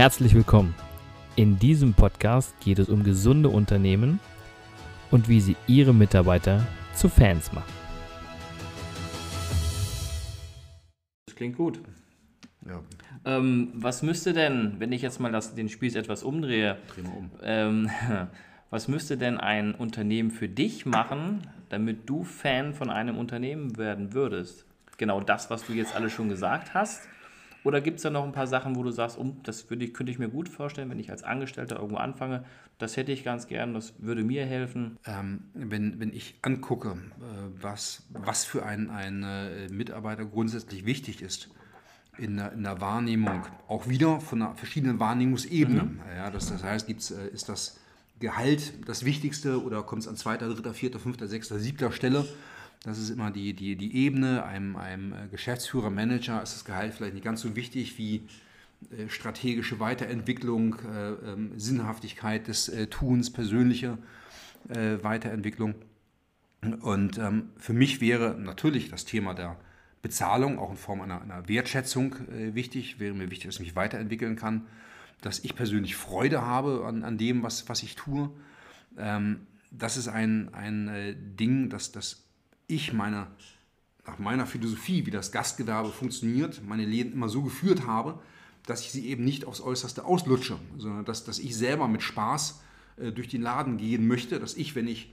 Herzlich willkommen. In diesem Podcast geht es um gesunde Unternehmen und wie sie ihre Mitarbeiter zu Fans machen. Das klingt gut. Ja, Ähm, was müsste denn, wenn ich jetzt mal das, den Spieß etwas umdrehe, dreh mal um. ähm, was müsste denn ein Unternehmen für dich machen, damit du Fan von einem Unternehmen werden würdest? Genau das, was du jetzt alles schon gesagt hast? Oder gibt es da noch ein paar Sachen, wo du sagst, um, das würde ich, könnte ich mir gut vorstellen, wenn ich als Angestellter irgendwo anfange, das hätte ich ganz gern, das würde mir helfen. Ähm, wenn, wenn ich angucke, äh, was, was für einen, einen äh, Mitarbeiter grundsätzlich wichtig ist in der, in der Wahrnehmung, auch wieder von einer verschiedenen Wahrnehmungsebenen. Ja, das, das heißt, gibt's, äh, ist das Gehalt das Wichtigste oder kommt es an zweiter, dritter, vierter, fünfter, sechster, siebter Stelle? Das ist immer die, die, die Ebene. Einem, einem äh, Geschäftsführer, Manager ist das Gehalt vielleicht nicht ganz so wichtig wie äh, strategische Weiterentwicklung, äh, ähm, Sinnhaftigkeit des Tuns, persönliche Weiterentwicklung. Und ähm, für mich wäre natürlich das Thema der Bezahlung auch in Form einer, einer Wertschätzung wichtig. Wäre mir wichtig, dass ich mich weiterentwickeln kann, dass ich persönlich Freude habe an, an dem, was, was ich tue. Ähm, das ist ein, ein Ding, das, das ich meine, nach meiner Philosophie, wie das Gastgewerbe funktioniert, meine Läden immer so geführt habe, dass ich sie eben nicht aufs Äußerste auslutsche, sondern dass, dass ich selber mit Spaß äh, durch den Laden gehen möchte, dass ich, wenn ich,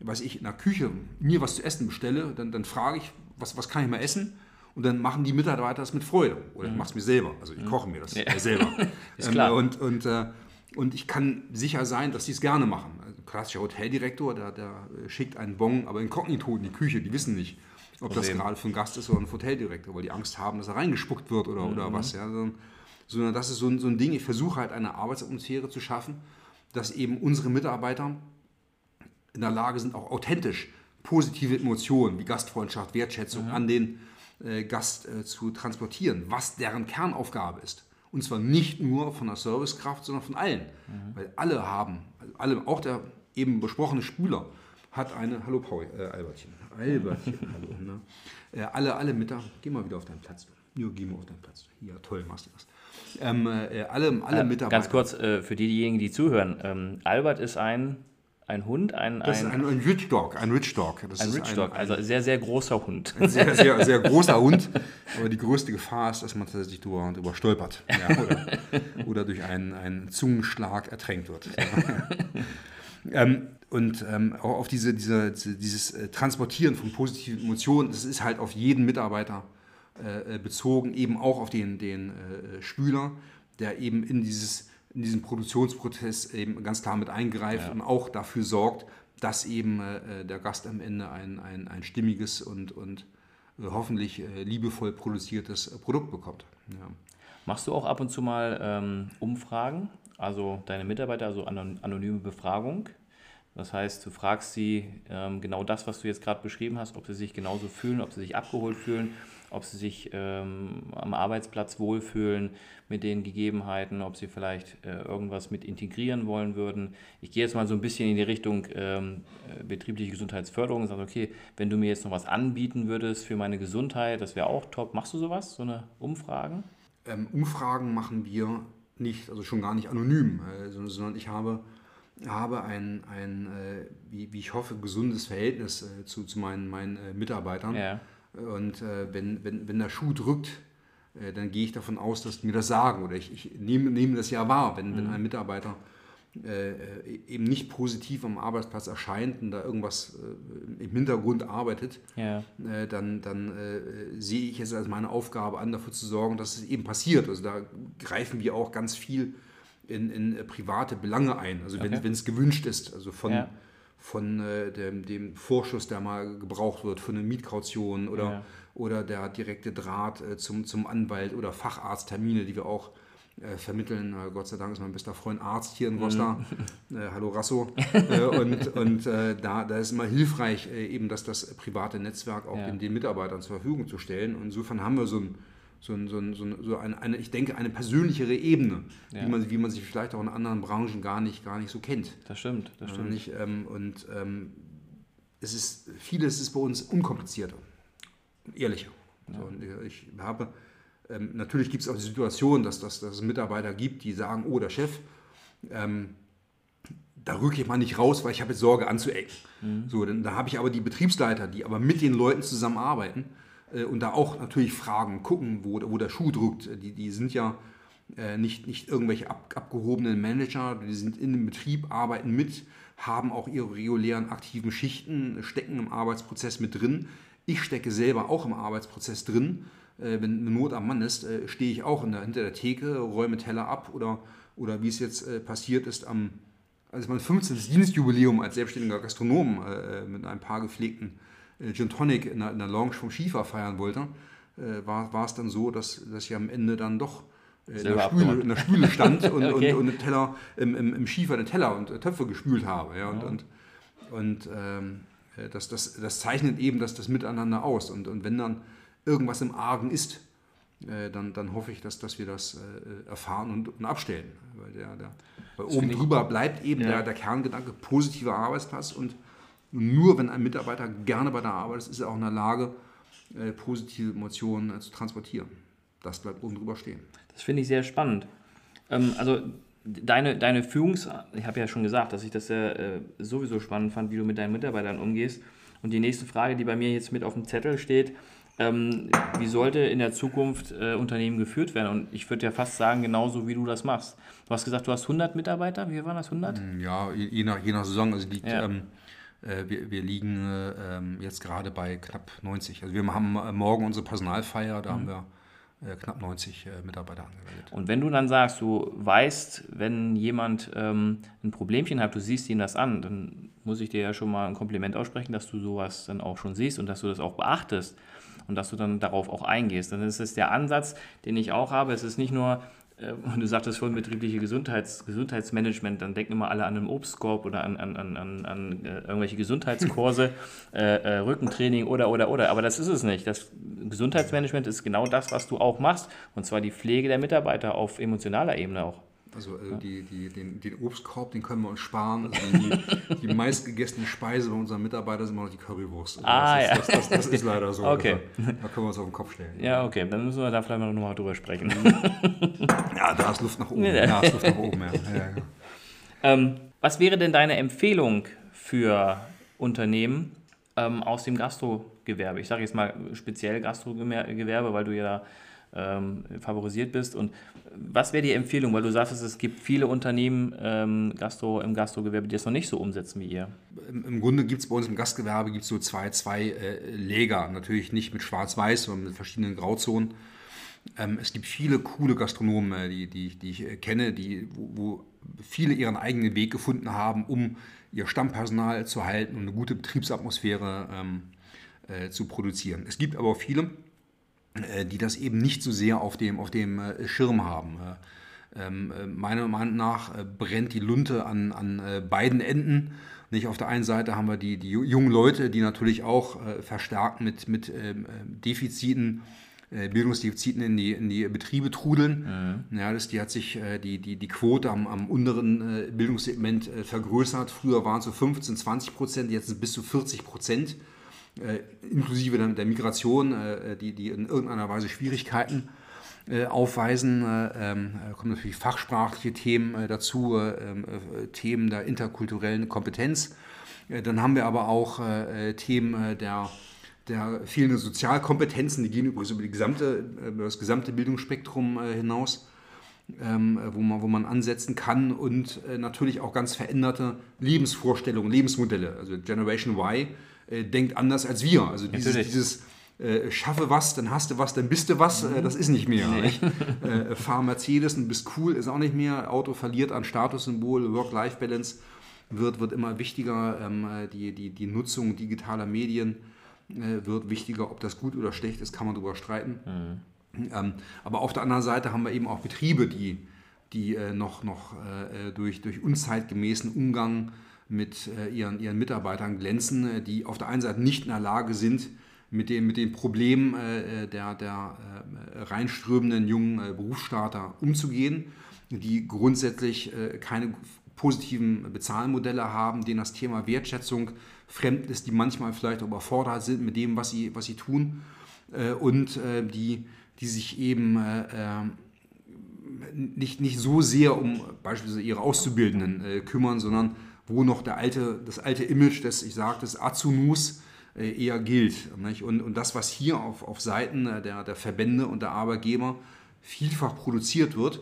weiß ich, in der Küche mir was zu essen bestelle, dann, dann frage ich, was, was kann ich mal essen? Und dann machen die Mitarbeiter das mit Freude. Oder ich mache es mir selber. Also ich koche mir das Ja. selber. Ist klar. Ähm, und, und, äh, und ich kann sicher sein, dass sie es gerne machen. Also ein klassischer Hoteldirektor, der, der schickt einen Bon, aber inkognito in die Küche. Die wissen nicht, ob das gerade für einen Gast ist oder ein Hoteldirektor, weil die Angst haben, dass er reingespuckt wird oder, Mhm. oder was. Ja. Sondern, sondern das ist so ein, so ein Ding, ich versuche halt eine Arbeitsatmosphäre zu schaffen, dass eben unsere Mitarbeiter in der Lage sind, auch authentisch positive Emotionen wie Gastfreundschaft, Wertschätzung an den äh, Gast äh, zu transportieren, was deren Kernaufgabe ist. Und zwar nicht nur von der Servicekraft, sondern von allen. Weil alle haben, also alle, auch der eben besprochene Spüler hat eine, hallo Paul, äh, Albertchen, Albertchen, hallo, ne? äh, alle, alle Mittag, geh mal wieder auf deinen Platz. Ja, geh mal auf deinen Platz. Ja, toll, machst du das. Ähm, äh, alle, alle Mitarbeiter. Ganz kurz äh, für diejenigen, die zuhören. Ähm, Albert ist ein, ein Hund, ein, Das ist ein, ein, ein Rich Dog, ein Rich Dog. Das ein Rich Dog, also sehr, sehr großer Hund. ein sehr, sehr, sehr großer Hund. Aber die größte Gefahr ist, dass man tatsächlich drüber, drüber stolpert. Ja, oder, oder durch einen, einen Zungenschlag ertränkt wird. ähm, und ähm, auch auf diese, diese, dieses äh, Transportieren von positiven Emotionen, das ist halt auf jeden Mitarbeiter äh, äh, bezogen, eben auch auf den, den äh, Spüler, der eben in, dieses, in diesen Produktionsprozess eben ganz klar mit eingreift und auch dafür sorgt, dass eben äh, der Gast am Ende ein, ein, ein stimmiges und, und äh, hoffentlich äh, liebevoll produziertes äh, Produkt bekommt. Ja. Machst du auch ab und zu mal ähm, Umfragen, also deine Mitarbeiter, also anon anonyme Befragung? Das heißt, du fragst sie ähm, genau das, was du jetzt gerade beschrieben hast, ob sie sich genauso fühlen, ob sie sich abgeholt fühlen, ob sie sich ähm, am Arbeitsplatz wohlfühlen mit den Gegebenheiten, ob sie vielleicht äh, irgendwas mit integrieren wollen würden. Ich gehe jetzt mal so ein bisschen in die Richtung ähm, äh, betriebliche Gesundheitsförderung und sage, okay, wenn du mir jetzt noch was anbieten würdest für meine Gesundheit, das wäre auch top. Machst du sowas, so eine Umfragen? Ähm, Umfragen machen wir nicht, also schon gar nicht anonym, äh, sondern, sondern ich habe, habe ein, ein äh, wie, wie ich hoffe, gesundes Verhältnis äh, zu, zu meinen, meinen äh, Mitarbeitern. Ja. Und äh, wenn, wenn, wenn der Schuh drückt, äh, dann gehe ich davon aus, dass die mir das sagen. Oder ich, ich nehme, nehme das ja wahr, wenn, wenn ein Mitarbeiter äh, äh, eben nicht positiv am Arbeitsplatz erscheint und da irgendwas äh, im Hintergrund arbeitet, Ja. äh, dann, dann äh, sehe ich es als meine Aufgabe an, dafür zu sorgen, dass es eben passiert. Also da greifen wir auch ganz viel in, in private Belange ein, also wenn Okay. wenn es gewünscht ist, also von, Ja. Von äh, dem, dem Vorschuss, der mal gebraucht wird, für eine Mietkaution oder, Ja. oder der direkte Draht äh, zum, zum Anwalt oder Facharzttermine, die wir auch äh, vermitteln. Äh, Gott sei Dank ist mein bester Freund Arzt hier in Rostock. Äh, hallo Rasso. äh, und und da, da ist immer hilfreich, eben dass das private Netzwerk auch Ja. den, den Mitarbeitern zur Verfügung zu stellen. Und insofern haben wir so ein so, ein, so, ein, so, ein, so eine, eine, ich denke, eine persönlichere Ebene, Ja. wie, man, wie man sich vielleicht auch in anderen Branchen gar nicht, gar nicht so kennt. Das stimmt, das stimmt. Nicht, ähm, und ähm, es ist, vieles ist bei uns unkomplizierter, ehrlicher. So, und ich habe Ähm, natürlich gibt es auch die Situation, dass, dass, dass es Mitarbeiter gibt, die sagen, oh, der Chef, ähm, da rücke ich mal nicht raus, weil ich habe jetzt Sorge anzuecken. Mhm. So, dann, da habe ich aber die Betriebsleiter, die aber mit den Leuten zusammenarbeiten und da auch natürlich fragen, gucken, wo, wo der Schuh drückt. Die, die sind ja äh, nicht, nicht irgendwelche ab, abgehobenen Manager, die sind in dem Betrieb, arbeiten mit, haben auch ihre regulären aktiven Schichten, stecken im Arbeitsprozess mit drin. Ich stecke selber auch im Arbeitsprozess drin. Äh, wenn Not am Mann ist, äh, stehe ich auch der, hinter der Theke, räume Teller ab oder, oder wie es jetzt äh, passiert ist am also mein 15. Dienstjubiläum als selbstständiger Gastronom äh, mit ein paar gepflegten äh, Gin Tonic in der, in der Lounge vom Schiefer feiern wollte, äh, war, es dann so, dass, dass ich am Ende dann doch äh, in der, Spüle, in, der Spüle, stand und, okay. und, und Teller, im, im, im Schiefer den Teller und äh, Töpfe gespült habe. Ja, und, ja. und, und ähm, äh, das, das, das zeichnet eben das, das Miteinander aus. Und, und wenn dann irgendwas im Argen ist, äh, dann, dann hoffe ich, dass, dass wir das äh, erfahren und, und abstellen. Weil, der, der, weil oben drüber bleibt eben ja. der, der Kerngedanke positiver Arbeitsplatz und nur wenn ein Mitarbeiter gerne bei der Arbeit ist, ist er auch in der Lage, äh, positive Emotionen äh, zu transportieren. Das bleibt oben drüber stehen. Das finde ich sehr spannend. Ähm, also deine, deine Führungs... Ich habe ja schon gesagt, dass ich das ja äh, sowieso spannend fand, wie du mit deinen Mitarbeitern umgehst. Und die nächste Frage, die bei mir jetzt mit auf dem Zettel steht, ähm, wie sollte in der Zukunft Unternehmen geführt werden? Und ich würde ja fast sagen, genauso wie du das machst. Du hast gesagt, du hast 100 Mitarbeiter. Wie waren das, 100? Mm, ja, je nach, je nach Saison. Also liegt, ja. ähm, äh, wir, wir, liegen äh, jetzt gerade bei knapp 90. Also wir haben äh, morgen unsere Personalfeier, da mhm. haben wir äh, knapp 90 äh, Mitarbeiter angemeldet. Und wenn du dann sagst, du weißt, wenn jemand ähm, ein Problemchen hat, du siehst ihm das an, dann muss ich dir ja schon mal ein Kompliment aussprechen, dass du sowas dann auch schon siehst und dass du das auch beachtest und dass du dann darauf auch eingehst. Dann ist es der Ansatz, den ich auch habe. Es ist nicht nur äh, und du sagtest vorhin betriebliche Gesundheits, Gesundheitsmanagement, dann denken immer alle an einen Obstkorb oder an, an, an, an, an äh, irgendwelche Gesundheitskurse, äh, äh, Rückentraining oder, oder, oder. Aber das ist es nicht. Das Gesundheitsmanagement ist genau das, was du auch machst. Und zwar die Pflege der Mitarbeiter auf emotionaler Ebene auch. Also äh, die, die, den, den, Obstkorb, den können wir uns sparen. Also die, die meistgegessene Speise bei unseren Mitarbeitern ist immer noch die Currywurst. Also ah, das, ja. Ist, das, das, das, ist leider so. Okay. Also, da können wir uns auf den Kopf stellen. Ja, okay. Dann müssen wir da vielleicht noch mal drüber sprechen. ja, da ist Luft nach oben. Ja, da ist Luft nach oben, ja. ja, ja. Ähm, was wäre denn deine Empfehlung für Unternehmen ähm, aus dem Gastrogewerbe? Ich sage jetzt mal speziell Gastrogewerbe, weil du ja ähm, favorisiert bist. Und was wäre die Empfehlung? Weil du sagst, es gibt viele Unternehmen ähm, Gastro, im Gastrogewerbe, die das noch nicht so umsetzen wie ihr. Im, im Grunde gibt es bei uns im Gastgewerbe gibt's so zwei, zwei äh, Lager. Natürlich nicht mit Schwarz-Weiß, sondern mit verschiedenen Grauzonen. Ähm, es gibt viele coole Gastronomen, äh, die, die, die ich äh, kenne, die, wo, wo viele ihren eigenen Weg gefunden haben, um ihr Stammpersonal zu halten und eine gute Betriebsatmosphäre ähm, äh, zu produzieren. Es gibt aber auch viele, die das eben nicht so sehr auf dem, auf dem äh, Schirm haben. Äh, ähm, meiner Meinung nach brennt die Lunte an, an beiden Enden. Nicht auf der einen Seite haben wir die, die jungen Leute, die natürlich auch verstärkt mit, mit ähm, Defiziten, Bildungsdefiziten in die, in die Betriebe trudeln. Mhm. Ja, das, die hat sich die, die, die Quote am, am unteren Bildungssegment vergrößert. Früher waren es so 15, 20 Prozent, jetzt sind es bis zu 40 Prozent äh, inklusive der, Migration, äh, die, die in irgendeiner Weise Schwierigkeiten äh, aufweisen. Äh, ähm, kommen natürlich fachsprachliche Themen äh, dazu, ähm, Themen der interkulturellen Kompetenz. dann haben wir aber auch Themen der der fehlenden Sozialkompetenzen, die gehen übrigens über, gesamte, über das gesamte Bildungsspektrum hinaus, ähm, wo, man, wo man ansetzen kann und natürlich auch ganz veränderte Lebensvorstellungen, Lebensmodelle. Also Generation Y äh, denkt anders als wir. Also dieses, dieses äh, schaffe was, dann hast du was, dann bist du was, äh, das ist nicht mehr. Nee. Nicht? Äh, fahr Mercedes und bist cool, ist auch nicht mehr. Auto verliert an Statussymbol, Work-Life-Balance wird, wird immer wichtiger. Ähm, äh, die, die, die Nutzung digitaler Medien wird wichtiger. Ob das gut oder schlecht ist, kann man darüber streiten. Mhm. Ähm, aber auf der anderen Seite haben wir eben auch Betriebe, die, die noch, noch durch, durch unzeitgemäßen Umgang mit äh, ihren, ihren Mitarbeitern glänzen, äh, die auf der einen Seite nicht in der Lage sind, mit den, mit den Problemen äh, der, der reinströmenden jungen Berufsstarter umzugehen, die grundsätzlich keine positiven Bezahlmodelle haben, denen das Thema Wertschätzung fremd ist, die manchmal vielleicht überfordert sind mit dem, was sie, was sie tun und die, die sich eben äh, äh, nicht, nicht so sehr um beispielsweise ihre Auszubildenden kümmern, sondern wo noch der alte, das alte Image des, ich sage, des Azunus äh, eher gilt. Nicht? Und, und das, was hier auf, auf Seiten der, der Verbände und der Arbeitgeber vielfach produziert wird,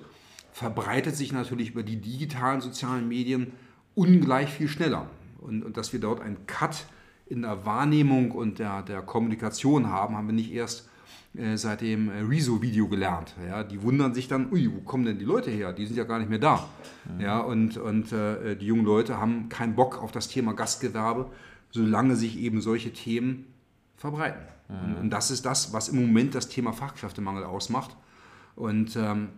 verbreitet sich natürlich über die digitalen sozialen Medien ungleich viel schneller. Und, und dass wir dort einen Cut in der Wahrnehmung und der, der Kommunikation haben, haben wir nicht erst äh, seit dem äh, Rezo-Video gelernt. Ja, die wundern sich dann, ui, wo kommen denn die Leute her? Die sind ja gar nicht mehr da. Mhm. Ja, und und äh, die jungen Leute haben keinen Bock auf das Thema Gastgewerbe, solange sich eben solche Themen verbreiten. Mhm. Und, und, das ist das, was im Moment das Thema Fachkräftemangel ausmacht. Und ähm,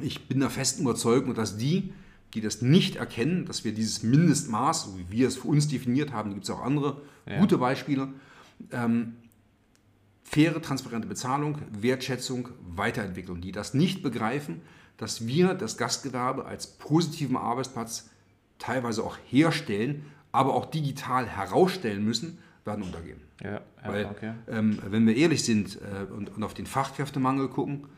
ich bin der festen Überzeugung, dass die, die das nicht erkennen, dass wir dieses Mindestmaß, so wie wir es für uns definiert haben, gibt es auch andere ja. gute Beispiele, ähm, faire, transparente Bezahlung, Wertschätzung, Weiterentwicklung, die das nicht begreifen, dass wir das Gastgewerbe als positiven Arbeitsplatz teilweise auch herstellen, aber auch digital herausstellen müssen, werden untergehen. Ja, ja, Weil, okay. ähm, wenn wir ehrlich sind äh, und, und, auf den Fachkräftemangel gucken,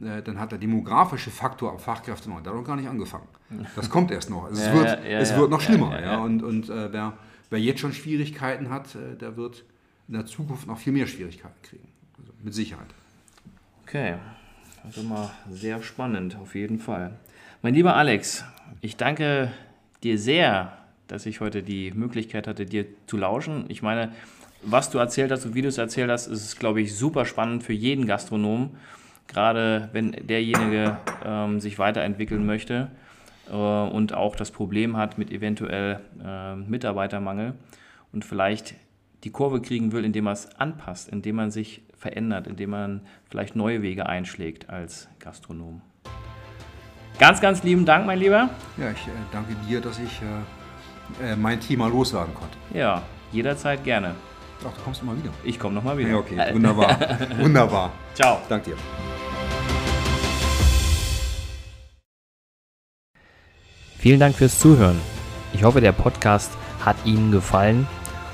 äh, dann hat der demografische Faktor am Fachkräftemangel da noch gar nicht angefangen. Das kommt erst noch. Also ja, es wird, es wird noch schlimmer. Ja, Und, und äh, wer, wer, jetzt schon Schwierigkeiten hat, äh, der wird in der Zukunft noch viel mehr Schwierigkeiten kriegen. Also mit Sicherheit. Okay, also mal sehr spannend, auf jeden Fall. Mein lieber Alex, ich danke dir sehr, dass ich heute die Möglichkeit hatte, dir zu lauschen. Ich meine, was du erzählt hast und wie du es erzählt hast, ist, glaube ich, super spannend für jeden Gastronom, gerade wenn derjenige ähm, sich weiterentwickeln möchte äh, und auch das Problem hat mit eventuell äh, Mitarbeitermangel und vielleicht die Kurve kriegen will, indem man es anpasst, indem man sich verändert, indem man vielleicht neue Wege einschlägt als Gastronom. Ganz, ganz lieben Dank, mein Lieber. Ja, ich äh, danke dir, dass ich äh, äh mein Thema loswerden konnte. Ja, jederzeit gerne. Ach, du kommst mal wieder. Ich komme nochmal wieder. Ja, okay, wunderbar. wunderbar. Ciao. Danke dir. Vielen Dank fürs Zuhören. Ich hoffe, der Podcast hat Ihnen gefallen